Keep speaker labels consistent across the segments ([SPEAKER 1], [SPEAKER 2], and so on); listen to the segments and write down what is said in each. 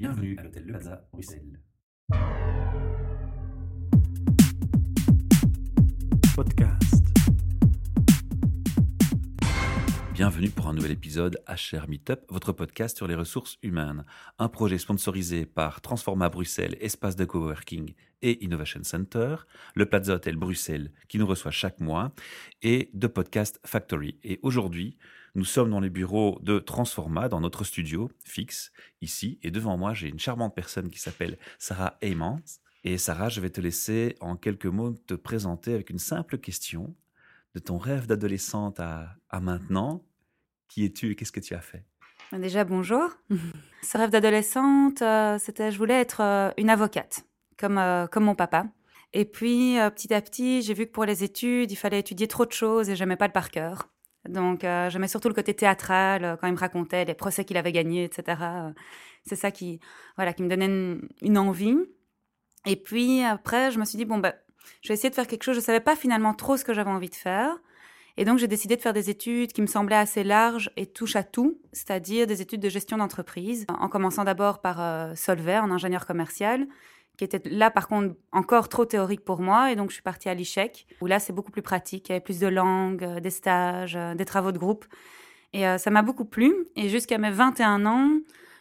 [SPEAKER 1] Bienvenue à l'hôtel Le Plaza, Bruxelles.
[SPEAKER 2] Podcast.
[SPEAKER 1] Bienvenue pour un nouvel épisode HR Meetup, votre podcast sur les ressources humaines. Un projet sponsorisé par Transforma Bruxelles, espace de coworking et Innovation Center, le Plaza Hotel Bruxelles qui nous reçoit chaque mois et de Podcast Factory. Et aujourd'hui, nous sommes dans les bureaux de Transforma, dans notre studio fixe ici. Et devant moi, j'ai une charmante personne qui s'appelle Sarah Heymans. Et Sarah, je vais te laisser en quelques mots te présenter avec une simple question de ton rêve d'adolescente à, à maintenant. Qui es-tu et qu'est-ce que tu as fait?
[SPEAKER 3] Déjà, bonjour. Ce rêve d'adolescente, euh, c'était je voulais être euh, une avocate, comme, euh, comme mon papa. Et puis, petit à petit, j'ai vu que pour les études, il fallait étudier trop de choses et j'aimais pas le par cœur. Donc, euh, j'aimais surtout le côté théâtral, euh, quand il me racontait les procès qu'il avait gagnés, etc. Euh, C'est ça qui, voilà, qui me donnait une, envie. Et puis, après, je me suis dit, bon, bah, je vais essayer de faire quelque chose. Je savais pas finalement trop ce que j'avais envie de faire. Et donc, j'ai décidé de faire des études qui me semblaient assez larges et touche à tout, c'est-à-dire des études de gestion d'entreprise, en commençant d'abord par euh, Solvay, en ingénieur commercial, qui était là, par contre, encore trop théorique pour moi. Et donc, je suis partie à l'ICHEC, où là, c'est beaucoup plus pratique. Il y avait plus de langues, euh, des stages, euh, des travaux de groupe. Et euh, ça m'a beaucoup plu. Et jusqu'à mes 21 ans,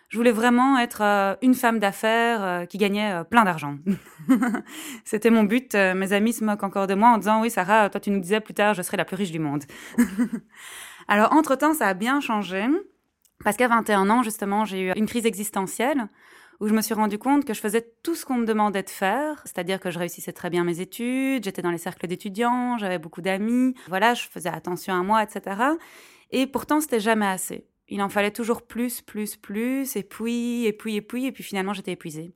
[SPEAKER 3] je voulais vraiment être une femme d'affaires qui gagnait plein d'argent. C'était mon but. Mes amis se moquent encore de moi en disant Oui, Sarah, toi, tu nous disais plus tard, je serai la plus riche du monde. Alors, entre-temps, ça a bien changé. Parce qu'à 21 ans, justement, j'ai eu une crise existentielle où je me suis rendu compte que je faisais tout ce qu'on me demandait de faire, c'est-à-dire que je réussissais très bien mes études, j'étais dans les cercles d'étudiants, j'avais beaucoup d'amis, voilà, je faisais attention à moi, etc. Et pourtant, c'était jamais assez. Il en fallait toujours plus, plus, plus, et puis, et puis, et puis, et puis finalement, j'étais épuisée.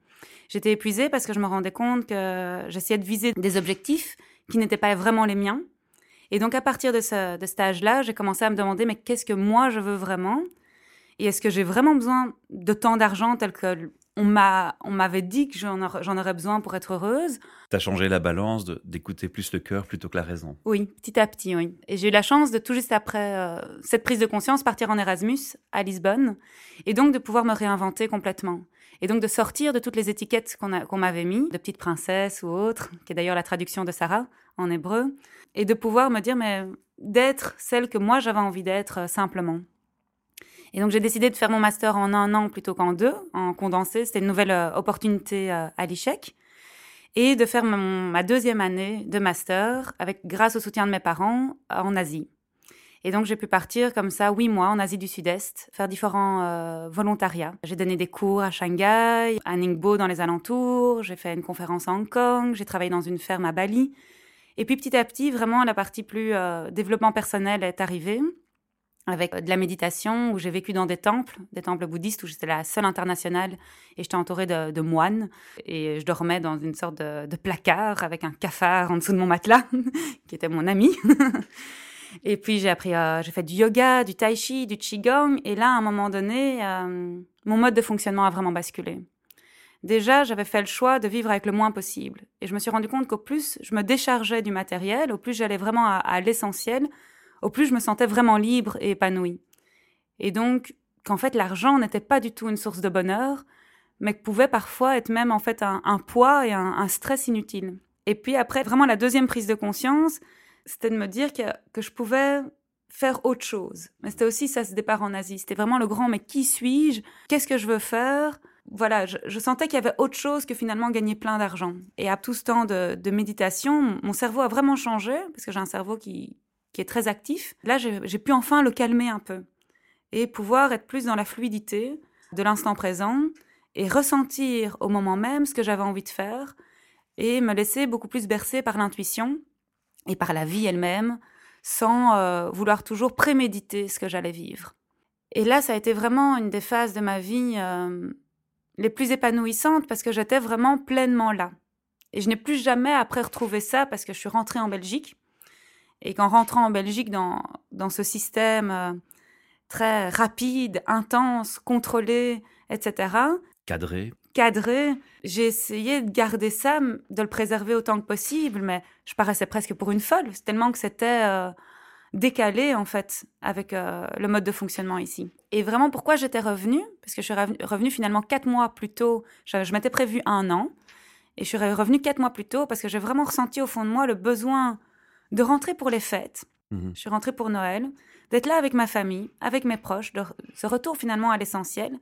[SPEAKER 3] J'étais épuisée parce que je me rendais compte que j'essayais de viser des objectifs qui n'étaient pas vraiment les miens. Et donc, à partir de de cet âge-là, j'ai commencé à me demander, mais qu'est-ce que moi je veux vraiment? Et est-ce que j'ai vraiment besoin de tant d'argent tel que on m'a, on m'avait dit que j'en aurais, besoin pour être heureuse
[SPEAKER 1] Tu as changé la balance d'écouter plus le cœur plutôt que la raison.
[SPEAKER 3] Oui, petit à petit, oui. Et j'ai eu la chance de tout juste après euh, cette prise de conscience partir en Erasmus à Lisbonne et donc de pouvoir me réinventer complètement. Et donc de sortir de toutes les étiquettes qu'on m'avait mis, de petite princesse ou autre, qui est d'ailleurs la traduction de Sarah en hébreu, et de pouvoir me dire, mais d'être celle que moi j'avais envie d'être euh, simplement. Et donc j'ai décidé de faire mon master en un an plutôt qu'en deux, en condensé. C'était une nouvelle euh, opportunité euh, à l'ICHEC et de faire ma deuxième année de master avec grâce au soutien de mes parents en Asie. Et donc j'ai pu partir comme ça huit mois en Asie du Sud-Est, faire différents euh, volontariats. J'ai donné des cours à Shanghai, à Ningbo dans les alentours, j'ai fait une conférence à Hong Kong, j'ai travaillé dans une ferme à Bali. Et puis petit à petit, vraiment la partie plus euh, développement personnel est arrivée avec de la méditation où j'ai vécu dans des temples, des temples bouddhistes où j'étais la seule internationale et j'étais entourée de, de moines et je dormais dans une sorte de, placard avec un cafard en dessous de mon matelas qui était mon ami. et puis j'ai appris, euh, j'ai fait du yoga, du tai chi, du qigong et là à un moment donné, euh, mon mode de fonctionnement a vraiment basculé. Déjà, j'avais fait le choix de vivre avec le moins possible et je me suis rendu compte qu'au plus je me déchargeais du matériel, au plus j'allais vraiment à l'essentiel, au plus je me sentais vraiment libre et épanouie. Et donc, qu'en fait, l'argent n'était pas du tout une source de bonheur, mais que pouvait parfois être même en fait un, poids et un, stress inutile. Et puis après, vraiment la deuxième prise de conscience, c'était de me dire que, que je pouvais faire autre chose. Mais c'était aussi ça, ce départ en Asie. C'était vraiment le grand, mais qui suis-je? Qu'est-ce que je veux faire? Voilà, je, je sentais qu'il y avait autre chose que finalement gagner plein d'argent. Et à tout ce temps de, de méditation, mon cerveau a vraiment changé, parce que j'ai un cerveau qui, qui est très actif. Là, j'ai pu enfin le calmer un peu et pouvoir être plus dans la fluidité de l'instant présent et ressentir au moment même ce que j'avais envie de faire et me laisser beaucoup plus bercer par l'intuition et par la vie elle-même sans euh, vouloir toujours préméditer ce que j'allais vivre. Et là, ça a été vraiment une des phases de ma vie euh, les plus épanouissantes parce que j'étais vraiment pleinement là. Et je n'ai plus jamais après retrouvé ça parce que je suis rentrée en Belgique et qu'en rentrant en Belgique dans, dans ce système euh, très rapide, intense, contrôlé, etc.,
[SPEAKER 1] Cadré.
[SPEAKER 3] cadré, j'ai essayé de garder ça, de le préserver autant que possible, mais je paraissais presque pour une folle, tellement que c'était euh, décalé en fait avec euh, le mode de fonctionnement ici. Et vraiment pourquoi j'étais revenue? Parce que je suis revenue finalement quatre mois plus tôt. Je, je m'étais prévu un an et je suis revenue quatre mois plus tôt parce que j'ai vraiment ressenti au fond de moi le besoin de rentrer pour les fêtes. Mhm. Je suis rentrée pour Noël, d'être là avec ma famille, avec mes proches, de ce retour finalement à l'essentiel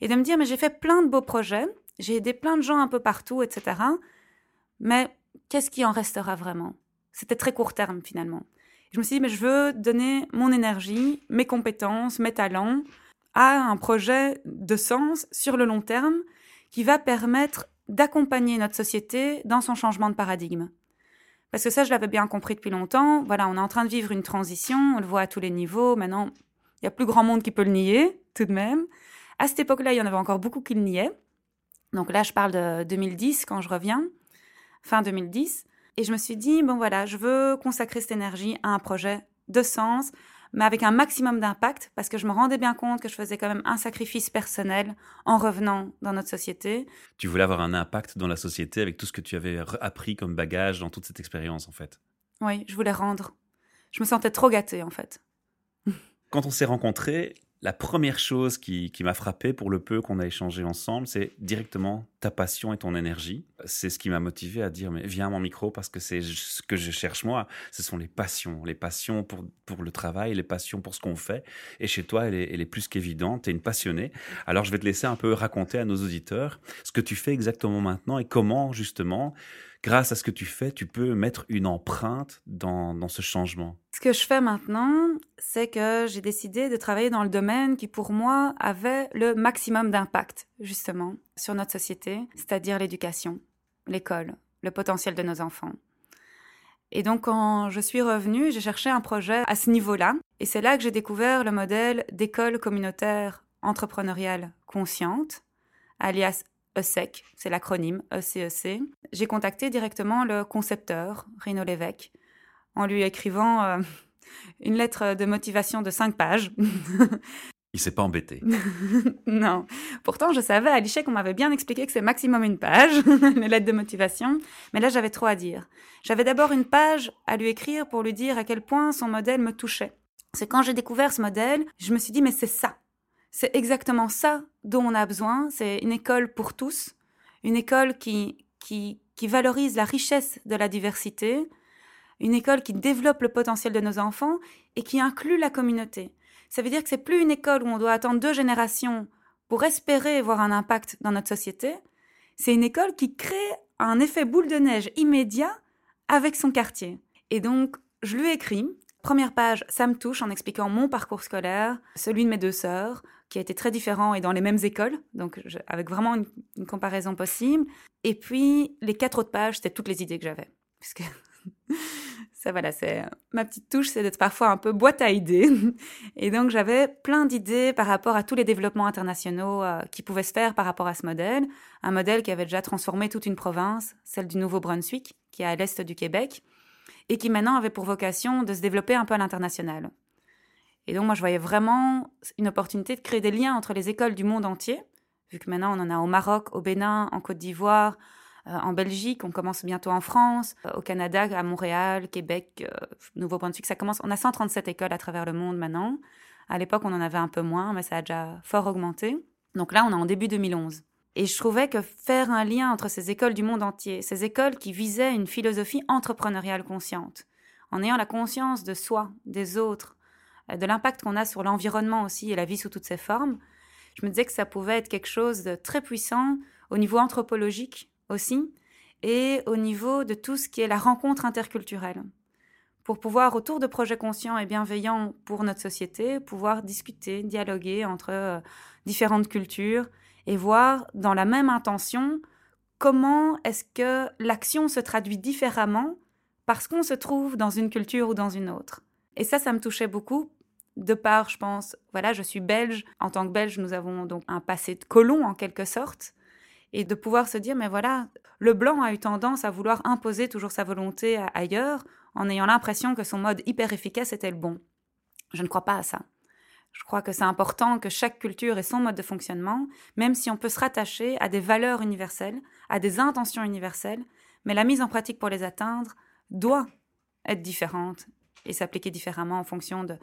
[SPEAKER 3] et de me dire mais j'ai fait plein de beaux projets, j'ai aidé plein de gens un peu partout, etc. Mais qu'est-ce qui en restera vraiment? C'était très court terme finalement. Je me suis dit, mais je veux donner mon énergie, mes compétences, mes talents à un projet de sens sur le long terme qui va permettre d'accompagner notre société dans son changement de paradigme. Parce que ça, je l'avais bien compris depuis longtemps. Voilà, on est en train de vivre une transition, on le voit à tous les niveaux. Maintenant, il y a plus grand monde qui peut le nier, tout de même. À cette époque-là, il y en avait encore beaucoup qui le niaient. Donc là, je parle de 2010 quand je reviens, fin 2010. Et je me suis dit, bon voilà, je veux consacrer cette énergie à un projet de sens, mais avec un maximum d'impact, parce que je me rendais bien compte que je faisais quand même un sacrifice personnel en revenant dans notre société.
[SPEAKER 1] Tu voulais avoir un impact dans la société avec tout ce que tu avais appris comme bagage dans toute cette expérience, en fait.
[SPEAKER 3] Oui, je voulais rendre. Je me sentais trop gâtée, en fait.
[SPEAKER 1] Quand on s'est rencontrés, la première chose qui, m'a frappé pour le peu qu'on a échangé ensemble, c'est directement ta passion et ton énergie. C'est ce qui m'a motivé à dire mais viens à mon micro parce que c'est ce que je cherche moi. Ce sont les passions, les passions pour, pour le travail, les passions pour ce qu'on fait. Et chez toi, elle est, elle est plus qu'évidente. Tu es une passionnée. Alors je vais te laisser un peu raconter à nos auditeurs ce que tu fais exactement maintenant et comment justement grâce à ce que tu fais, tu peux mettre une empreinte dans, ce changement
[SPEAKER 3] Ce que je fais maintenant, c'est que j'ai décidé de travailler dans le domaine qui, pour moi, avait le maximum d'impact, justement, sur notre société, c'est-à-dire l'éducation, l'école, le potentiel de nos enfants. Et donc, quand je suis revenue, j'ai cherché un projet à ce niveau-là. Et c'est là que j'ai découvert le modèle d'école communautaire entrepreneuriale consciente, alias ESSEC, c'est l'acronyme ECEC, e j'ai contacté directement le concepteur, Rino Lévesque, en lui écrivant euh, une lettre de motivation de cinq pages.
[SPEAKER 1] Il s'est pas embêté.
[SPEAKER 3] non. Pourtant, je savais à l'échec qu'on m'avait bien expliqué que c'est maximum une page, les lettres de motivation. Mais là, j'avais trop à dire. J'avais d'abord une page à lui écrire pour lui dire à quel point son modèle me touchait. C'est quand j'ai découvert ce modèle, je me suis dit, mais c'est ça. C'est exactement ça dont on a besoin. C'est une école pour tous, une école qui, qui, qui valorise la richesse de la diversité, une école qui développe le potentiel de nos enfants et qui inclut la communauté. Ça veut dire que c'est plus une école où on doit attendre deux générations pour espérer voir un impact dans notre société. C'est une école qui crée un effet boule de neige immédiat avec son quartier. Et donc, je lui ai écrit, première page, ça me touche en expliquant mon parcours scolaire, celui de mes deux sœurs, qui a été très différent et dans les mêmes écoles, donc avec vraiment une, comparaison possible. Et puis, les quatre autres pages, c'était toutes les idées que j'avais. Puisque ça, voilà, c'est ma petite touche, c'est d'être parfois un peu boîte à idées. Et donc, j'avais plein d'idées par rapport à tous les développements internationaux euh, qui pouvaient se faire par rapport à ce modèle. Un modèle qui avait déjà transformé toute une province, celle du Nouveau-Brunswick, qui est à l'est du Québec, et qui maintenant avait pour vocation de se développer un peu à l'international. Et donc moi, je voyais vraiment une opportunité de créer des liens entre les écoles du monde entier, vu que maintenant on en a au Maroc, au Bénin, en Côte d'Ivoire, euh, en Belgique, on commence bientôt en France, euh, au Canada, à Montréal, Québec, euh, Nouveau-Brunswick, ça commence. On a 137 écoles à travers le monde maintenant. À l'époque, on en avait un peu moins, mais ça a déjà fort augmenté. Donc là, on est en début 2011. Et je trouvais que faire un lien entre ces écoles du monde entier, ces écoles qui visaient une philosophie entrepreneuriale consciente, en ayant la conscience de soi, des autres, euh, de l'impact qu'on a sur l'environnement aussi et la vie sous toutes ses formes, je me disais que ça pouvait être quelque chose de très puissant au niveau anthropologique aussi et au niveau de tout ce qui est la rencontre interculturelle. Pour pouvoir, autour de projets conscients et bienveillants pour notre société, pouvoir discuter, dialoguer entre euh, différentes cultures et voir dans la même intention comment est-ce que l'action se traduit différemment parce qu'on se trouve dans une culture ou dans une autre. Et ça, ça me touchait beaucoup de part, je pense, voilà, je suis belge. En tant que belge, nous avons donc un passé de colon en quelque sorte. Et de pouvoir se dire, mais voilà, le blanc a eu tendance à vouloir imposer toujours sa volonté ailleurs en ayant l'impression que son mode hyper efficace était le bon. Je ne crois pas à ça. Je crois que c'est important que chaque culture ait son mode de fonctionnement, même si on peut se rattacher à des valeurs universelles, à des intentions universelles, mais la mise en pratique pour les atteindre doit être différente et s'appliquer différemment en fonction de,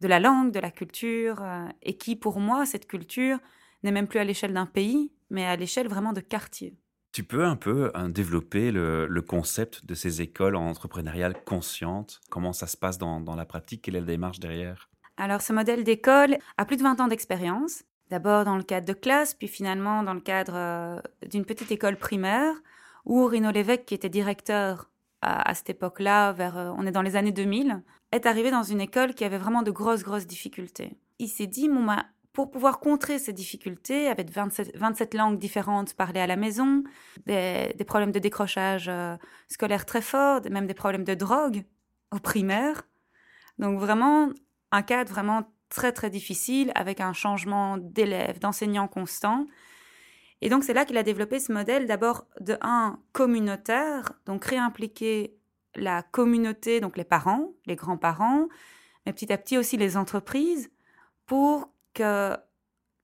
[SPEAKER 3] de la langue, de la culture, euh, et qui, pour moi, cette culture n'est même plus à l'échelle d'un pays, mais à l'échelle vraiment de quartier.
[SPEAKER 1] Tu peux un peu hein, développer le, concept de ces écoles entrepreneuriales conscientes? Comment ça se passe dans, dans la pratique? Quelle est la démarche derrière?
[SPEAKER 3] Alors, ce modèle d'école a plus de 20 ans d'expérience. D'abord dans le cadre de classe, puis finalement dans le cadre euh, d'une petite école primaire, où Rino Lévesque, qui était directeur à, cette époque-là, vers, euh, on est dans les années 2000, est arrivé dans une école qui avait vraiment de grosses, grosses difficultés. Il s'est dit, bah, pour pouvoir contrer ces difficultés, avec 27, 27 langues différentes parlées à la maison, des, problèmes de décrochage euh, scolaire très forts, même des problèmes de drogue au primaire. Donc vraiment, un cadre vraiment très, très difficile, avec un changement d'élèves, d'enseignants constant. Et donc c'est là qu'il a développé ce modèle d'abord de un communautaire, donc réimpliquer la communauté, donc les parents, les grands-parents, mais petit à petit aussi les entreprises, pour que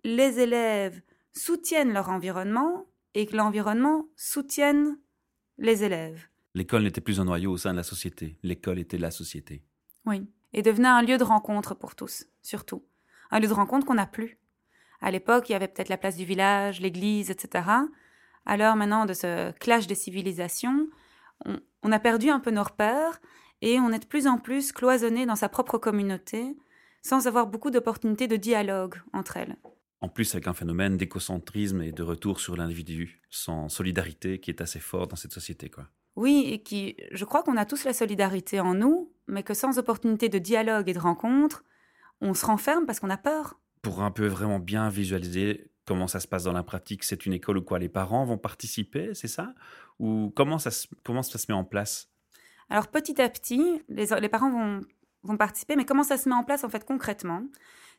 [SPEAKER 3] les élèves soutiennent leur environnement et que l'environnement soutienne les élèves.
[SPEAKER 1] L'école n'était plus un noyau au sein de la société, l'école était la société.
[SPEAKER 3] Oui, et devenait un lieu de rencontre pour tous, surtout. Un lieu de rencontre qu'on n'a plus. À l'époque, il y avait peut-être la place du village, l'église, etc. À l'heure maintenant de ce clash des civilisations, on, a perdu un peu nos repères et on est de plus en plus cloisonné dans sa propre communauté, sans avoir beaucoup d'opportunités de dialogue entre elles.
[SPEAKER 1] En plus, avec un phénomène d'écocentrisme et de retour sur l'individu, sans solidarité qui est assez fort dans cette société, quoi.
[SPEAKER 3] Oui, et qui, je crois qu'on a tous la solidarité en nous, mais que sans opportunité de dialogue et de rencontre, on se renferme parce qu'on a peur.
[SPEAKER 1] Pour un peu vraiment bien visualiser comment ça se passe dans la pratique, c'est une école où quoi les parents vont participer, c'est ça? Ou comment ça, se, comment ça se met en place?
[SPEAKER 3] Alors petit à petit, les, les parents vont, vont participer, mais comment ça se met en place en fait concrètement?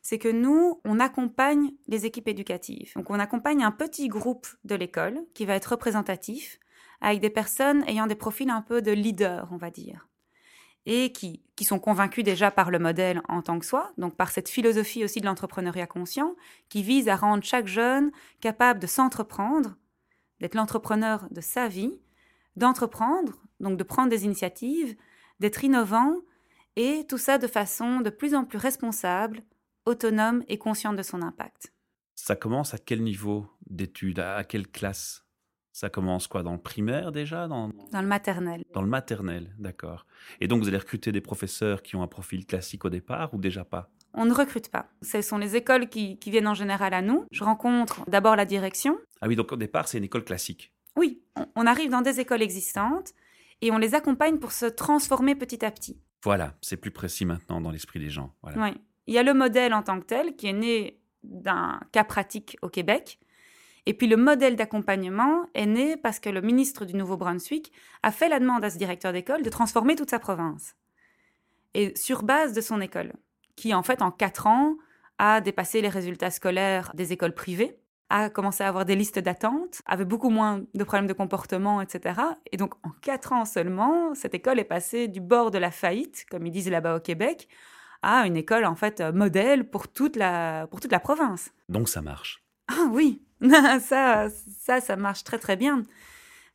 [SPEAKER 3] C'est que nous, on accompagne les équipes éducatives. Donc on accompagne un petit groupe de l'école qui va être représentatif, avec des personnes ayant des profils un peu de leader, on va dire et qui, qui sont convaincus déjà par le modèle en tant que soi, donc par cette philosophie aussi de l'entrepreneuriat conscient, qui vise à rendre chaque jeune capable de s'entreprendre, d'être l'entrepreneur de sa vie, d'entreprendre, donc de prendre des initiatives, d'être innovant, et tout ça de façon de plus en plus responsable, autonome et consciente de son impact.
[SPEAKER 1] Ça commence à quel niveau d'études À quelle classe? Ça commence quoi Dans le primaire déjà dans...
[SPEAKER 3] dans le maternel.
[SPEAKER 1] Dans le maternel, d'accord. Et donc vous allez recruter des professeurs qui ont un profil classique au départ ou déjà pas?
[SPEAKER 3] On ne recrute pas. Ce sont les écoles qui, qui viennent en général à nous. Je rencontre d'abord la direction.
[SPEAKER 1] Ah oui, donc au départ c'est une école classique.
[SPEAKER 3] Oui, on arrive dans des écoles existantes et on les accompagne pour se transformer petit à petit.
[SPEAKER 1] Voilà, c'est plus précis maintenant dans l'esprit des gens. Voilà.
[SPEAKER 3] Oui. Il y a le modèle en tant que tel qui est né d'un cas pratique au Québec et puis le modèle d'accompagnement est né parce que le ministre du Nouveau-Brunswick a fait la demande à ce directeur d'école de transformer toute sa province. Et sur base de son école, qui en fait en quatre ans a dépassé les résultats scolaires des écoles privées, a commencé à avoir des listes d'attente, avait beaucoup moins de problèmes de comportement, etc. Et donc en quatre ans seulement, cette école est passée du bord de la faillite, comme ils disent là-bas au Québec, à une école en fait modèle pour toute la, pour toute la province.
[SPEAKER 1] Donc ça marche.
[SPEAKER 3] Ah oui, ça, ça, ça marche très très bien.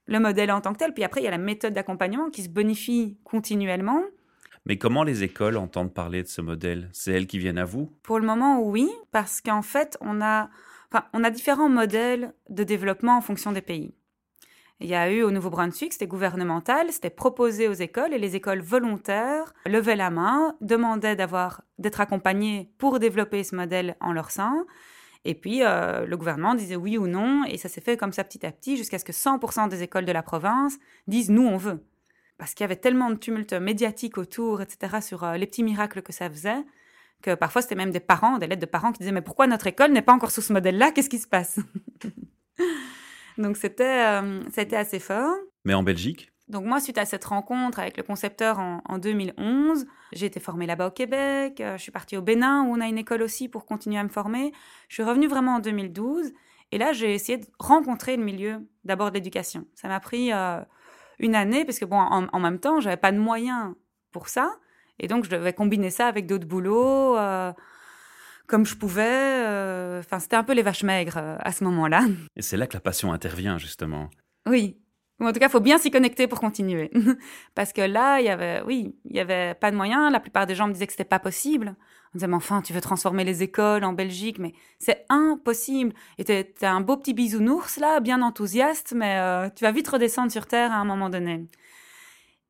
[SPEAKER 3] Le modèle en tant que tel, puis après il y a la méthode d'accompagnement qui se bonifie continuellement.
[SPEAKER 1] Mais comment les écoles entendent parler de ce modèle? C'est elles qui viennent à vous?
[SPEAKER 3] Pour le moment, oui, parce qu'en fait, on a, enfin, on a différents modèles de développement en fonction des pays. Il y a eu au Nouveau-Brunswick, c'était gouvernemental, c'était proposé aux écoles et les écoles volontaires levaient la main, demandaient d'avoir d'être accompagnées pour développer ce modèle en leur sein. Et puis, euh, le gouvernement disait oui ou non, et ça s'est fait comme ça petit à petit, jusqu'à ce que 100% des écoles de la province disent nous, on veut. Parce qu'il y avait tellement de tumulte médiatique autour, etc., sur euh, les petits miracles que ça faisait, que parfois c'était même des parents, des lettres de parents qui disaient mais pourquoi notre école n'est pas encore sous ce modèle-là? Qu'est-ce qui se passe? Donc c'était, euh, été assez fort.
[SPEAKER 1] Mais en Belgique?
[SPEAKER 3] Donc moi, suite à cette rencontre avec le concepteur en, 2011, j'ai été formée là-bas au Québec, euh, je suis partie au Bénin où on a une école aussi pour continuer à me former. Je suis revenue vraiment en 2012 et là, j'ai essayé de rencontrer le milieu d'abord de l'éducation. Ça m'a pris euh, une année parce que bon, en, même temps, j'avais pas de moyens pour ça et donc je devais combiner ça avec d'autres boulots. Euh, comme je pouvais, enfin c'était un peu les vaches maigres à ce moment-là.
[SPEAKER 1] Et c'est là que la passion intervient justement.
[SPEAKER 3] Oui, Ou en tout cas, il faut bien s'y connecter pour continuer. Parce que là, il y avait, oui, il y avait pas de moyens. La plupart des gens me disaient que c'était pas possible. On disait, mais enfin, tu veux transformer les écoles en Belgique, mais c'est impossible. Et t'es, un beau petit bisounours, là, bien enthousiaste, mais euh, tu vas vite redescendre sur Terre à un moment donné.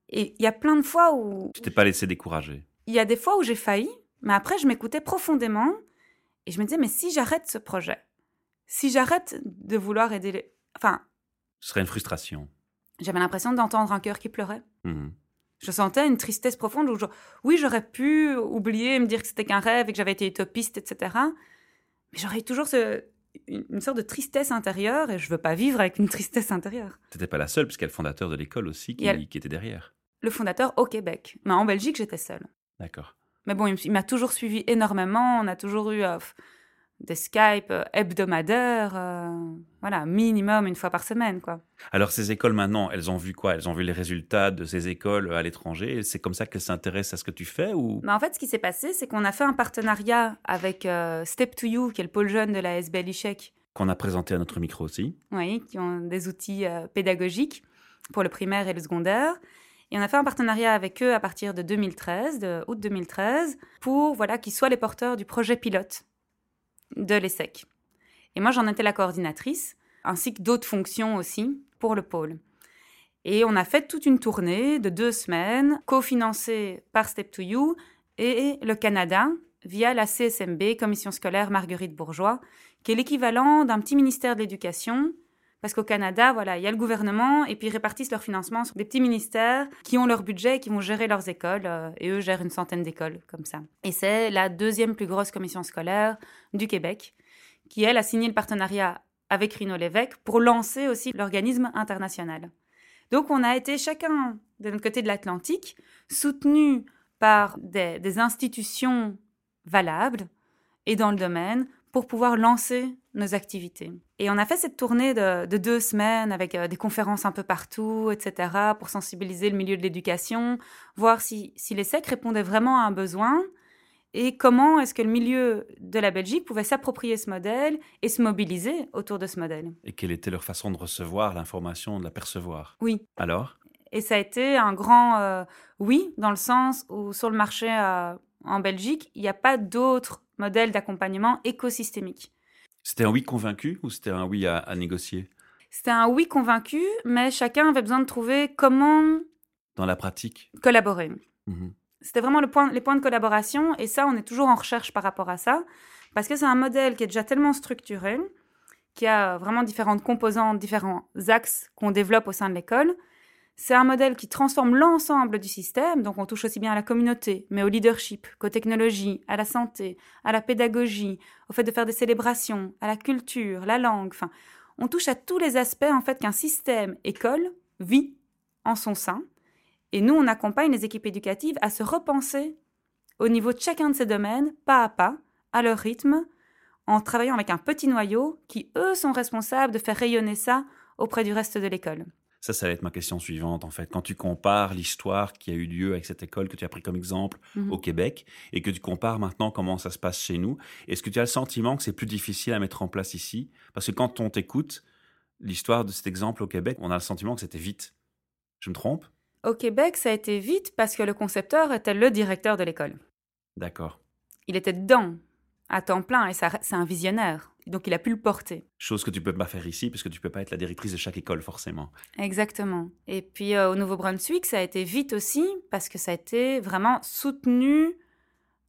[SPEAKER 3] Et il y a plein de fois où...
[SPEAKER 1] Tu t'es pas laissé décourager.
[SPEAKER 3] Il y a des fois où j'ai failli, mais après, je m'écoutais profondément et je me disais, mais si j'arrête ce projet, si j'arrête de vouloir aider les... Enfin...
[SPEAKER 1] Ce serait une frustration.
[SPEAKER 3] J'avais l'impression d'entendre un cœur qui pleurait.
[SPEAKER 1] Mhm.
[SPEAKER 3] Je sentais une tristesse profonde où, oui, j'aurais pu oublier, me dire que c'était qu'un rêve et que j'avais été utopiste, etc. Mais j'aurais toujours ce, une, sorte de tristesse intérieure et je veux pas vivre avec une tristesse intérieure.
[SPEAKER 1] T'étais pas la seule, puisqu'il y a le fondateur de l'école aussi qui, qui, était derrière.
[SPEAKER 3] Le fondateur au Québec. Mais en Belgique, j'étais seule.
[SPEAKER 1] D'accord.
[SPEAKER 3] Mais bon, il m'a toujours suivi énormément. On a toujours eu euh, des Skype euh, hebdomadaires, euh, voilà, minimum une fois par semaine, quoi.
[SPEAKER 1] Alors ces écoles maintenant, elles ont vu quoi? Elles ont vu les résultats de ces écoles à l'étranger. C'est comme ça qu'elles s'intéressent à ce que tu fais ou?
[SPEAKER 3] Mais En fait, ce qui s'est passé, c'est qu'on a fait un partenariat avec Step to You, qui est le pôle jeune de la SBL ICHEC.
[SPEAKER 1] Qu'on a présenté à notre micro aussi.
[SPEAKER 3] Oui, qui ont des outils pédagogiques pour le primaire et le secondaire. Et on a fait un partenariat avec eux à partir de 2013, de août 2013, pour voilà, qu'ils soient les porteurs du projet pilote de l'ESSEC. Et moi, j'en étais la coordinatrice, ainsi que d'autres fonctions aussi pour le pôle. Et on a fait toute une tournée de deux semaines, cofinancée par Step to You et le Canada via la CSMB, Commission scolaire Marguerite Bourgeois, qui est l'équivalent d'un petit ministère de l'éducation parce qu'au Canada, voilà, il y a le gouvernement et puis ils répartissent leur financement sur des petits ministères qui ont leur budget et qui vont gérer leurs écoles. Euh, et eux gèrent une centaine d'écoles comme ça. Et c'est la deuxième plus grosse commission scolaire du Québec qui, elle, a signé le partenariat avec Rino Lévesque pour lancer aussi l'organisme international. Donc on a été chacun de notre côté de l'Atlantique soutenu par des institutions valables et dans le domaine pour pouvoir lancer nos activités. Et on a fait cette tournée de, deux semaines avec euh, des conférences un peu partout, etc., pour sensibiliser le milieu de l'éducation, voir si, si les SEC répondaient vraiment à un besoin et comment est-ce que le milieu de la Belgique pouvait s'approprier ce modèle et se mobiliser autour de ce modèle.
[SPEAKER 1] Et quelle était leur façon de recevoir l'information, de la percevoir?
[SPEAKER 3] Oui.
[SPEAKER 1] Alors?
[SPEAKER 3] Et ça a été un grand euh, oui, dans le sens où sur le marché euh, en Belgique, il n'y a pas d'autres modèle d'accompagnement écosystémique.
[SPEAKER 1] C'était un oui convaincu ou c'était un oui à, négocier?
[SPEAKER 3] C'était un oui convaincu, mais chacun avait besoin de trouver comment...
[SPEAKER 1] Dans la pratique
[SPEAKER 3] Collaborer.
[SPEAKER 1] Mhm.
[SPEAKER 3] C'était vraiment le point, les points de collaboration, et ça, on est toujours en recherche par rapport à ça, parce que c'est un modèle qui est déjà tellement structuré, qui a vraiment différentes composantes, différents axes qu'on développe au sein de l'école, c'est un modèle qui transforme l'ensemble du système, donc on touche aussi bien à la communauté, mais au leadership, qu'aux technologies, à la santé, à la pédagogie, au fait de faire des célébrations, à la culture, la langue, enfin, on touche à tous les aspects en fait qu'un système école vit en son sein. Et nous, on accompagne les équipes éducatives à se repenser au niveau de chacun de ces domaines, pas à pas, à leur rythme, en travaillant avec un petit noyau qui, eux, sont responsables de faire rayonner ça auprès du reste de l'école.
[SPEAKER 1] Ça, ça va être ma question suivante, en fait. Quand tu compares l'histoire qui a eu lieu avec cette école que tu as pris comme exemple
[SPEAKER 3] Mhm.
[SPEAKER 1] au Québec et que tu compares maintenant comment ça se passe chez nous, est-ce que tu as le sentiment que c'est plus difficile à mettre en place ici? Parce que quand on t'écoute, l'histoire de cet exemple au Québec, on a le sentiment que c'était vite. Je me trompe?
[SPEAKER 3] Au Québec, ça a été vite parce que le concepteur était le directeur de l'école.
[SPEAKER 1] D'accord.
[SPEAKER 3] Il était dedans, à temps plein, et c'est un visionnaire. Donc il a pu le porter.
[SPEAKER 1] Chose que tu peux pas faire ici, parce que tu peux pas être la directrice de chaque école, forcément.
[SPEAKER 3] Exactement. Et puis euh, au Nouveau-Brunswick, ça a été vite aussi parce que ça a été vraiment soutenu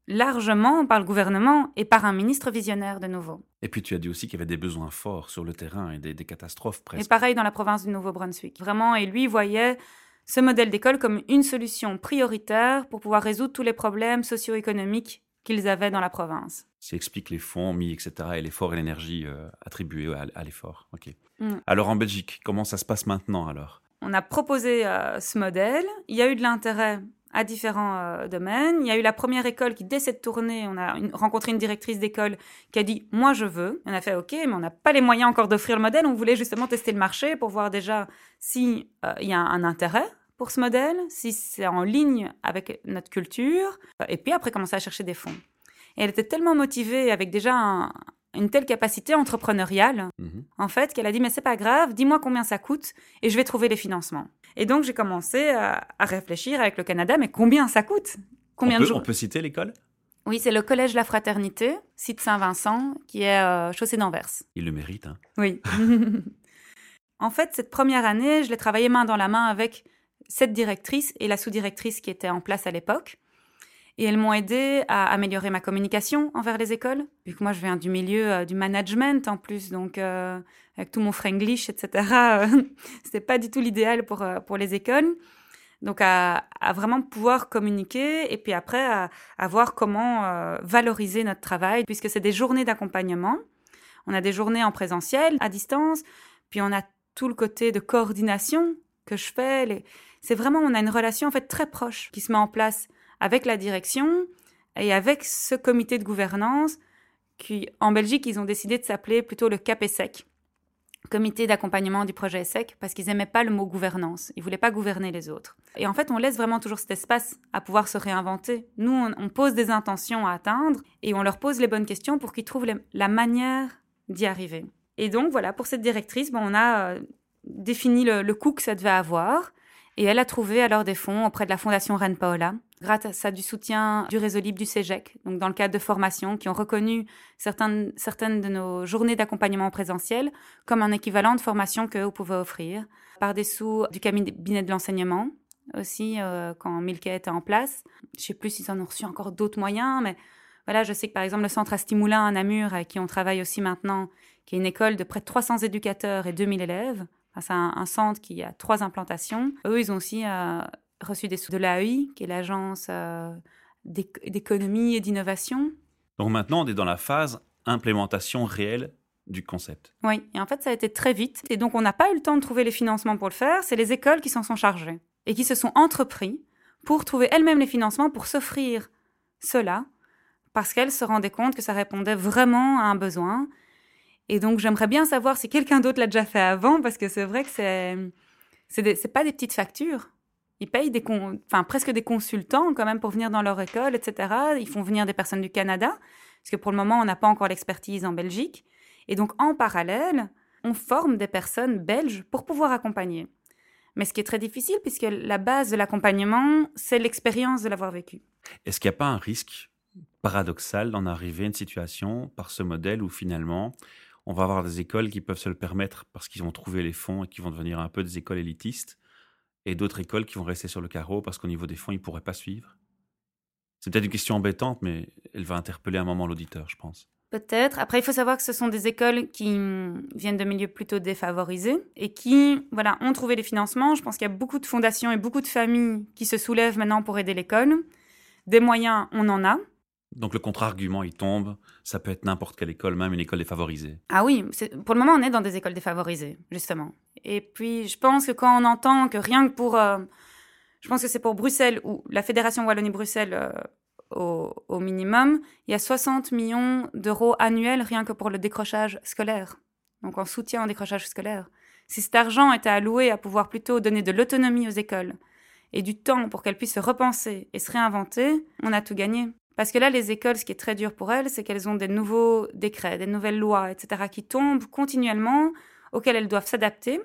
[SPEAKER 3] largement par le gouvernement et par un ministre visionnaire de nouveau.
[SPEAKER 1] Et puis tu as dit aussi qu'il y avait des besoins forts sur le terrain et des, des catastrophes
[SPEAKER 3] Et
[SPEAKER 1] presque.
[SPEAKER 3] pareil dans la province du Nouveau-Brunswick. Vraiment, et lui voyait ce modèle d'école comme une solution prioritaire pour pouvoir résoudre tous les problèmes socio-économiques qu'ils avaient dans la province.
[SPEAKER 1] Ça explique les fonds mis, etc., et l'effort et l'énergie euh, attribués à, à l'effort. Ok.
[SPEAKER 3] Mm.
[SPEAKER 1] Alors en Belgique, comment ça se passe maintenant alors?
[SPEAKER 3] On a proposé euh, ce modèle. Il y a eu de l'intérêt à différents euh, domaines. Il y a eu la première école qui, dès cette tournée, on a une- rencontré une directrice d'école qui a dit Moi, je veux. On a fait OK, mais on n'a pas les moyens encore d'offrir le modèle. On voulait justement tester le marché pour voir déjà si euh, il y a un intérêt pour ce modèle, si c'est en ligne avec notre culture, et puis après commencer à chercher des fonds. Et elle était tellement motivée avec déjà un- une telle capacité entrepreneuriale,
[SPEAKER 1] Mhm.
[SPEAKER 3] en fait, qu'elle a dit, mais c'est pas grave, dis-moi combien ça coûte et je vais trouver les financements. Et donc, j'ai commencé à, à réfléchir avec le Canada, mais combien ça coûte? Combien
[SPEAKER 1] on,
[SPEAKER 3] de
[SPEAKER 1] peut,
[SPEAKER 3] jours?
[SPEAKER 1] on peut citer l'école?
[SPEAKER 3] Oui, c'est le Collège La Fraternité, site Saint-Vincent, qui est euh, chaussée d'Anvers.
[SPEAKER 1] Il le mérite. hein.
[SPEAKER 3] Oui. en fait, cette première année, je l'ai travaillé main dans la main avec cette directrice et la sous-directrice qui était en place à l'époque. Et elles m'ont aidé à améliorer ma communication envers les écoles, vu que moi je viens du milieu euh, du management en plus, donc euh, avec tout mon franglish, etc. euh, C'était pas du tout l'idéal pour, euh, pour les écoles. Donc à, vraiment pouvoir communiquer et puis après à, voir comment valoriser notre travail, puisque c'est des journées d'accompagnement. On a des journées en présentiel, à distance, puis on a tout le côté de coordination que je fais. C'est vraiment, on a une relation en fait très proche qui se met en place avec la direction et avec ce comité de gouvernance qui, en Belgique, ils ont décidé de s'appeler plutôt le CAPESEC, comité d'accompagnement du projet ESSEC, parce qu'ils n'aimaient pas le mot gouvernance. Ils voulaient pas gouverner les autres. Et en fait, on laisse vraiment toujours cet espace à pouvoir se réinventer. Nous, on, pose des intentions à atteindre et on leur pose les bonnes questions pour qu'ils trouvent la manière d'y arriver. Et donc, voilà, pour cette directrice, bon, on a euh, défini le, le coût que ça devait avoir. Et elle a trouvé alors des fonds auprès de la Fondation Reine Paola, grâce à du soutien du réseau libre du CEGEC, donc dans le cadre de formation, qui ont reconnu certaines, de nos journées d'accompagnement en présentiel comme un équivalent de formation qu'eux pouvaient offrir, par des sous du cabinet de l'enseignement aussi, euh, quand Milka était en place. Je sais plus s'ils en ont reçu encore d'autres moyens, mais voilà, je sais que par exemple le centre Astimoulin à Namur, avec qui on travaille aussi maintenant, qui est une école de près de 300 éducateurs et 2000 élèves, Enfin, c'est un, un centre qui a trois implantations. Eux, ils ont aussi euh, reçu des sous de l'AEI, qui est l'agence euh, d'éc- d'économie et d'innovation.
[SPEAKER 1] Donc maintenant, on est dans la phase implémentation réelle du concept.
[SPEAKER 3] Oui, et en fait, ça a été très vite. Et donc, on n'a pas eu le temps de trouver les financements pour le faire. C'est les écoles qui s'en sont chargées et qui se sont entrepris pour trouver elles-mêmes les financements pour s'offrir cela, parce qu'elles se rendaient compte que ça répondait vraiment à un besoin. Et donc, j'aimerais bien savoir si quelqu'un d'autre l'a déjà fait avant, parce que c'est vrai que c'est c'est pas des petites factures. Ils payent des enfin, presque des consultants quand même pour venir dans leur école, etc. Ils font venir des personnes du Canada, parce que pour le moment, on n'a pas encore l'expertise en Belgique. Et donc, en parallèle, on forme des personnes belges pour pouvoir accompagner. Mais ce qui est très difficile, puisque la base de l'accompagnement, c'est l'expérience de l'avoir vécu.
[SPEAKER 1] Est-ce qu'il n'y a pas un risque paradoxal d'en arriver à une situation par ce modèle où finalement on va avoir des écoles qui peuvent se le permettre parce qu'ils vont trouver les fonds et qui vont devenir un peu des écoles élitistes et d'autres écoles qui vont rester sur le carreau parce qu'au niveau des fonds, ils ne pourraient pas suivre C'est peut-être une question embêtante, mais elle va interpeller un moment l'auditeur, je pense.
[SPEAKER 3] Peut-être. Après, il faut savoir que ce sont des écoles qui mm, viennent de milieux plutôt défavorisés et qui, voilà, ont trouvé les financements. Je pense qu'il y a beaucoup de fondations et beaucoup de familles qui se soulèvent maintenant pour aider l'école. Des moyens, on en a.
[SPEAKER 1] Donc le contre-argument, il tombe. Ça peut être n'importe quelle école, même une école défavorisée.
[SPEAKER 3] Ah oui, pour le moment, on est dans des écoles défavorisées, justement. Et puis, je pense que quand on entend que rien que pour... euh, je pense que c'est pour Bruxelles, ou la Fédération Wallonie-Bruxelles euh, au, au minimum, il y a 60 millions d'euros annuels rien que pour le décrochage scolaire. Donc en soutien au décrochage scolaire. Si cet argent était alloué à pouvoir plutôt donner de l'autonomie aux écoles et du temps pour qu'elles puissent se repenser et se réinventer, on a tout gagné. Parce que là, les écoles, ce qui est très dur pour elles, c'est qu'elles ont des nouveaux décrets, des nouvelles lois, etc., qui tombent continuellement, auxquelles elles doivent s'adapter,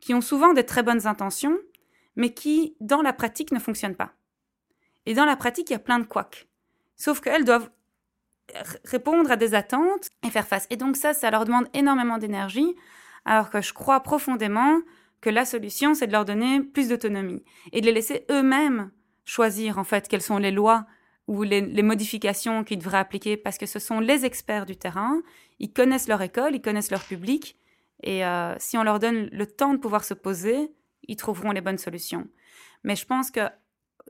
[SPEAKER 3] qui ont souvent des très bonnes intentions, mais qui, dans la pratique, ne fonctionnent pas. Et dans la pratique, il y a plein de couacs. Sauf qu'elles doivent répondre à des attentes et faire face. Et donc ça, ça leur demande énormément d'énergie, alors que je crois profondément que la solution, c'est de leur donner plus d'autonomie et de les laisser eux-mêmes choisir, en fait, quelles sont les lois ou les, modifications qu'ils devraient appliquer, parce que ce sont les experts du terrain, ils connaissent leur école, ils connaissent leur public, et euh, si on leur donne le temps de pouvoir se poser, ils trouveront les bonnes solutions. Mais je pense que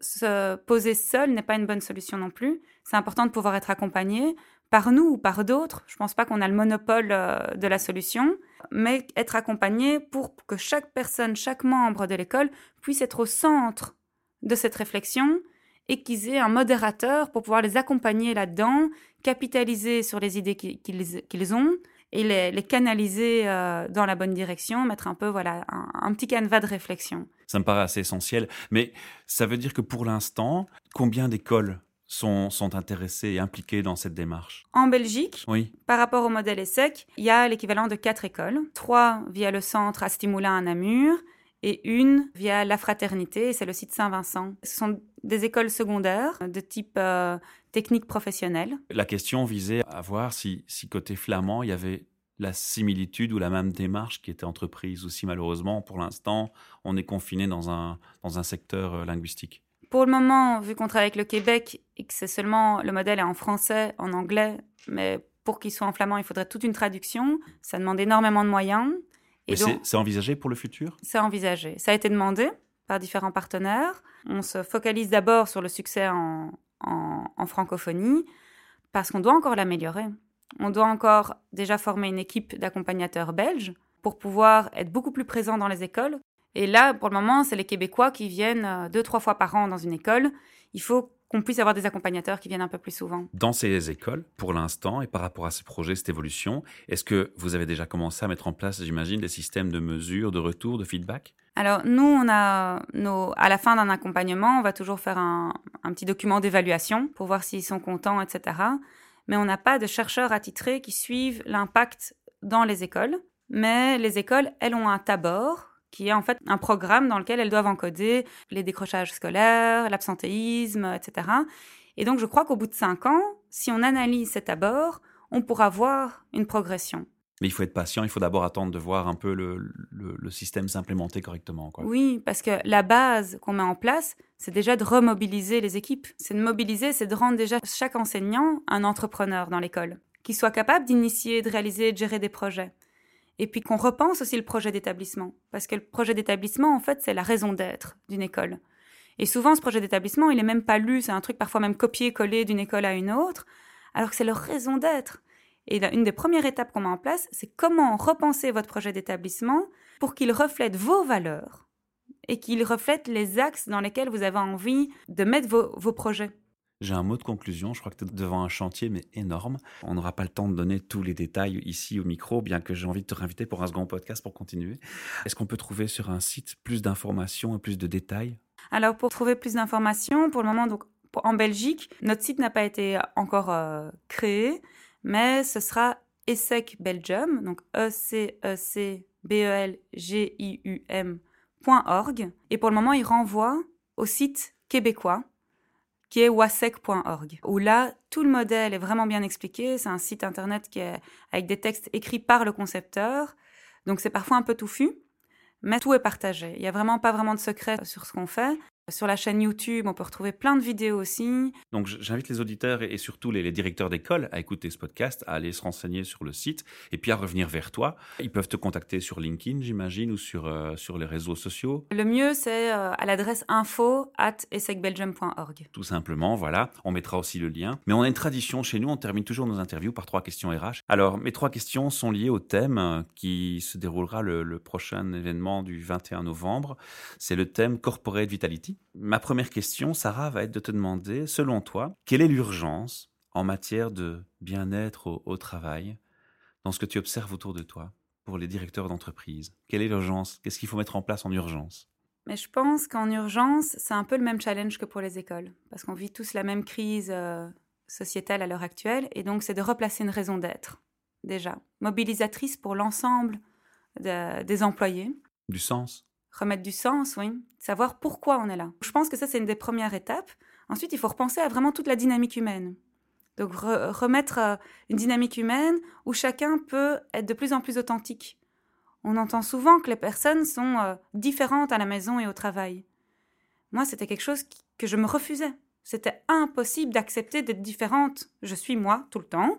[SPEAKER 3] se poser seul n'est pas une bonne solution non plus. C'est important de pouvoir être accompagné par nous ou par d'autres. Je ne pense pas qu'on a le monopole euh, de la solution, mais être accompagné pour que chaque personne, chaque membre de l'école puisse être au centre de cette réflexion et qu'ils aient un modérateur pour pouvoir les accompagner là-dedans, capitaliser sur les idées qui- qu'ils ont et les, les canaliser euh, dans la bonne direction, mettre un peu voilà un, un petit canevas de réflexion.
[SPEAKER 1] Ça me paraît assez essentiel. Mais ça veut dire que pour l'instant, combien d'écoles sont, sont intéressés et impliqués dans cette démarche?
[SPEAKER 3] En Belgique,
[SPEAKER 1] Oui.
[SPEAKER 3] par rapport au modèle ESSEC, il y a l'équivalent de quatre écoles. Trois via le centre à Stimulin à Namur et une via la Fraternité, c'est le site Saint-Vincent. Ce sont des écoles secondaires de type euh, technique professionnelle.
[SPEAKER 1] La question visait à voir si, si côté flamand, il y avait la similitude ou la même démarche qui était entreprise aussi malheureusement pour l'instant on est confiné dans un, dans un secteur euh, linguistique.
[SPEAKER 3] Pour le moment, vu qu'on travaille avec le Québec et que c'est seulement le modèle est en français, en anglais, mais pour qu'il soit en flamand, il faudrait toute une traduction. Ça demande énormément de moyens.
[SPEAKER 1] Et c'est c'est envisagé pour le futur?
[SPEAKER 3] C'est envisagé. Ça a été demandé par différents partenaires. On se focalise d'abord sur le succès en, francophonie parce qu'on doit encore l'améliorer. On doit encore déjà former une équipe d'accompagnateurs belges pour pouvoir être beaucoup plus présents dans les écoles. Et là, pour le moment, c'est les Québécois qui viennent euh, deux, trois fois par an dans une école. Il faut qu'on puisse avoir des accompagnateurs qui viennent un peu plus souvent.
[SPEAKER 1] Dans ces écoles, pour l'instant, et par rapport à ces projets, cette évolution, est-ce que vous avez déjà commencé à mettre en place, j'imagine, des systèmes de mesure, de retour, de feedback?
[SPEAKER 3] Alors, nous, on a nos, à la fin d'un accompagnement, on va toujours faire un, un petit document d'évaluation pour voir s'ils sont contents, etc. Mais on n'a pas de chercheurs attitrés qui suivent l'impact dans les écoles. Mais les écoles, elles ont un tabord qui est en fait un programme dans lequel elles doivent encoder les décrochages scolaires, l'absentéisme, etc. Et donc, je crois qu'au bout de cinq ans, si on analyse cet abord, on pourra voir une progression.
[SPEAKER 1] Mais il faut être patient, il faut d'abord attendre de voir un peu le, le, le système s'implémenter correctement. Quoi.
[SPEAKER 3] Oui, parce que la base qu'on met en place, c'est déjà de remobiliser les équipes. C'est de mobiliser, c'est de rendre déjà chaque enseignant un entrepreneur dans l'école, qui soit capable d'initier, de réaliser, de gérer des projets. Et puis qu'on repense aussi le projet d'établissement. Parce que le projet d'établissement, en fait, c'est la raison d'être d'une école. Et souvent, ce projet d'établissement, il n'est même pas lu, c'est un truc parfois même copié-collé d'une école à une autre, alors que c'est leur raison d'être. Et une des premières étapes qu'on met en place, c'est comment repenser votre projet d'établissement pour qu'il reflète vos valeurs et qu'il reflète les axes dans lesquels vous avez envie de mettre vos, vos projets.
[SPEAKER 1] J'ai un mot de conclusion. Je crois que tu es devant un chantier, mais énorme. On n'aura pas le temps de donner tous les détails ici au micro, bien que j'ai envie de te réinviter pour un second podcast pour continuer. Est-ce qu'on peut trouver sur un site plus d'informations et plus de détails?
[SPEAKER 3] Alors, pour trouver plus d'informations, pour le moment, donc, en Belgique, notre site n'a pas été encore euh, créé, mais ce sera ESSEC Belgium, donc e c e c b e l g i u m.org. Et pour le moment, il renvoie au site québécois qui est wasec.org, où là, tout le modèle est vraiment bien expliqué. C'est un site internet qui est avec des textes écrits par le concepteur. Donc c'est parfois un peu touffu, mais tout est partagé. Il n'y a vraiment pas vraiment de secret sur ce qu'on fait. Sur la chaîne YouTube, on peut retrouver plein de vidéos aussi.
[SPEAKER 1] Donc j'invite les auditeurs et surtout les, les directeurs d'école à écouter ce podcast, à aller se renseigner sur le site et puis à revenir vers toi. Ils peuvent te contacter sur LinkedIn, j'imagine, ou sur, euh, sur les réseaux sociaux.
[SPEAKER 3] Le mieux, c'est euh, à l'adresse info at essecbelgium.org.
[SPEAKER 1] Tout simplement, voilà. On mettra aussi le lien. Mais on a une tradition chez nous, on termine toujours nos interviews par trois questions RH. Alors, mes trois questions sont liées au thème qui se déroulera le, le prochain événement du 21 novembre. C'est le thème Corporate Vitality. Ma première question, Sarah, va être de te demander, selon toi, quelle est l'urgence en matière de bien-être au, au, travail dans ce que tu observes autour de toi pour les directeurs d'entreprise? Quelle est l'urgence? Qu'est-ce qu'il faut mettre en place en urgence?
[SPEAKER 3] Mais je pense qu'en urgence, c'est un peu le même challenge que pour les écoles, parce qu'on vit tous la même crise euh, sociétale à l'heure actuelle, et donc c'est de replacer une raison d'être, déjà, mobilisatrice pour l'ensemble de, des employés.
[SPEAKER 1] Du sens?
[SPEAKER 3] Remettre du sens, oui, savoir pourquoi on est là. Je pense que ça, c'est une des premières étapes. Ensuite, il faut repenser à vraiment toute la dynamique humaine. Donc, re remettre euh, une dynamique humaine où chacun peut être de plus en plus authentique. On entend souvent que les personnes sont euh, différentes à la maison et au travail. Moi, c'était quelque chose que je me refusais. C'était impossible d'accepter d'être différente. Je suis moi tout le temps.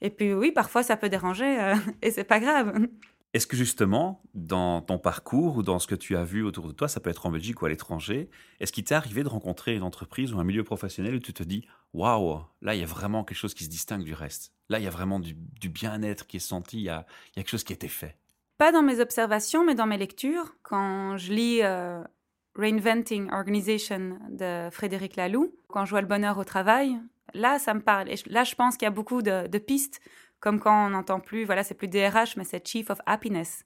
[SPEAKER 3] Et puis oui, parfois ça peut déranger euh, et c'est pas grave.
[SPEAKER 1] Est-ce que justement, dans ton parcours ou dans ce que tu as vu autour de toi, ça peut être en Belgique ou à l'étranger, est-ce qu'il t'est arrivé de rencontrer une entreprise ou un milieu professionnel où tu te dis Waouh, là, il y a vraiment quelque chose qui se distingue du reste. Là, il y a vraiment du, bien-être qui est senti, il y, a, quelque chose qui a été fait.
[SPEAKER 3] Pas dans mes observations, mais dans mes lectures. Quand je lis euh, Reinventing Organization de Frédéric Laloux, quand je vois le bonheur au travail, là, ça me parle. Et là, je pense qu'il y a beaucoup de pistes comme quand on n'entend plus, voilà, c'est plus DRH, mais c'est Chief of Happiness.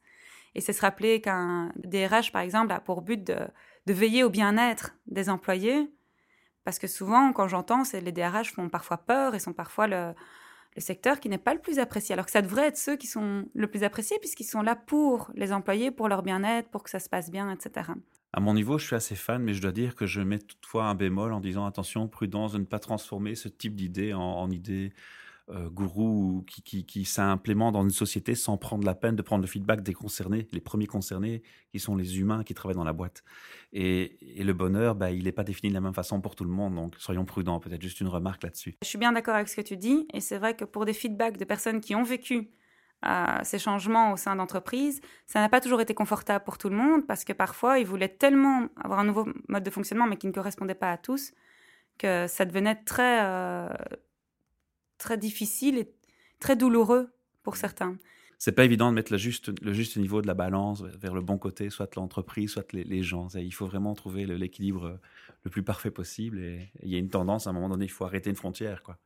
[SPEAKER 3] Et c'est se rappeler qu'un DRH, par exemple, a pour but de, veiller au bien-être des employés, Parce que souvent, quand j'entends, c'est les DRH font parfois peur et sont parfois le, le secteur qui n'est pas le plus apprécié. Alors que ça devrait être ceux qui sont le plus appréciés puisqu'ils sont là pour les employés, pour leur bien-être, pour que ça se passe bien, etc.
[SPEAKER 1] À mon niveau, je suis assez fan, mais je dois dire que je mets toutefois un bémol en disant attention, prudence de ne pas transformer ce type d'idée en, en idée euh, gourou qui, qui, s'implémente dans une société sans prendre la peine de prendre le feedback des concernés, les premiers concernés, qui sont les humains qui travaillent dans la boîte. Et, le bonheur, bah, il n'est pas défini de la même façon pour tout le monde, donc soyons prudents. Peut-être juste une remarque là-dessus.
[SPEAKER 3] Je suis bien d'accord avec ce que tu dis, et c'est vrai que pour des feedbacks de personnes qui ont vécu euh, ces changements au sein d'entreprises, ça n'a pas toujours été confortable pour tout le monde, parce que parfois, ils voulaient tellement avoir un nouveau mode de fonctionnement, mais qui ne correspondait pas à tous, que ça devenait très... Euh, très difficile et très douloureux pour certains.
[SPEAKER 1] C'est pas évident de mettre le juste, le juste niveau de la balance vers le bon côté, soit l'entreprise, soit les, gens. Il faut vraiment trouver l'équilibre le plus parfait possible. Et il y a une tendance, à un moment donné, il faut arrêter une frontière. Quoi.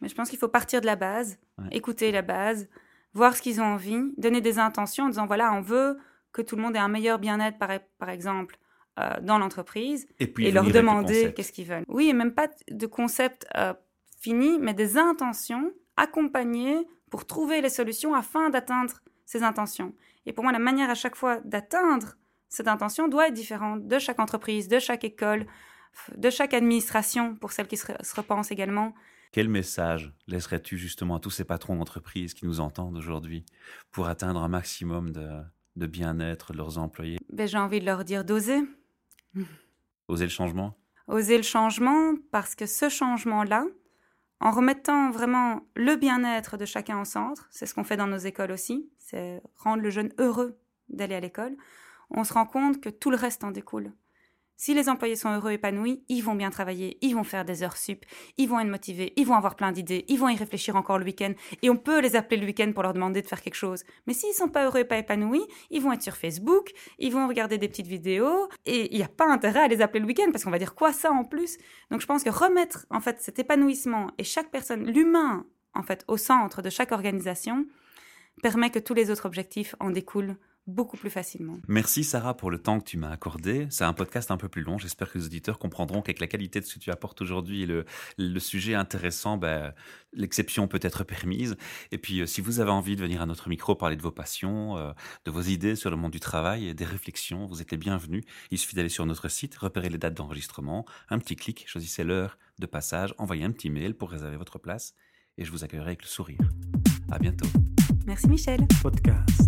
[SPEAKER 3] Mais je pense qu'il faut partir de la base, écouter la base, voir ce qu'ils ont envie, donner des intentions en disant voilà, on veut que tout le monde ait un meilleur bien-être, par, par exemple, euh, dans l'entreprise,
[SPEAKER 1] et, puis
[SPEAKER 3] leur demander qu'est-ce qu'ils veulent. Oui, et même pas de concept euh, fini, mais des intentions accompagnées pour trouver les solutions afin d'atteindre ces intentions. Et pour moi, la manière à chaque fois d'atteindre cette intention doit être différente de chaque entreprise, de chaque école, de chaque administration, pour celles qui se, repensent également.
[SPEAKER 1] Quel message laisserais-tu justement à tous ces patrons d'entreprise qui nous entendent aujourd'hui pour atteindre un maximum de, bien-être de leurs employés?
[SPEAKER 3] Ben, J'ai envie de leur dire d'oser.
[SPEAKER 1] Oser le changement?
[SPEAKER 3] Oser le changement parce que ce changement-là, en remettant vraiment le bien-être de chacun au centre, c'est ce qu'on fait dans nos écoles aussi, c'est rendre le jeune heureux d'aller à l'école, on se rend compte que tout le reste en découle. Si les employés sont heureux, épanouis, ils vont bien travailler, ils vont faire des heures sup, ils vont être motivés, ils vont avoir plein d'idées, ils vont y réfléchir encore le week-end, et on peut les appeler le week-end pour leur demander de faire quelque chose. Mais s'ils sont pas heureux et pas épanouis, ils vont être sur Facebook, ils vont regarder des petites vidéos, et il n'y a pas intérêt à les appeler le week-end, parce qu'on va dire quoi ça en plus? Donc je pense que remettre en fait cet épanouissement et chaque personne, l'humain en fait, au centre de chaque organisation, permet que tous les autres objectifs en découlent beaucoup plus facilement.
[SPEAKER 1] Merci Sarah pour le temps que tu m'as accordé. C'est un podcast un peu plus long. J'espère que les auditeurs comprendront qu'avec la qualité de ce que tu apportes aujourd'hui et le, le, sujet intéressant, ben, l'exception peut être permise. Et puis, euh, si vous avez envie de venir à notre micro parler de vos passions, euh, de vos idées sur le monde du travail et des réflexions, vous êtes les bienvenus. Il suffit d'aller sur notre site, repérer les dates d'enregistrement, un petit clic, choisissez l'heure de passage, envoyez un petit mail pour réserver votre place et je vous accueillerai avec le sourire. À bientôt.
[SPEAKER 3] Merci Michel.
[SPEAKER 1] Podcast.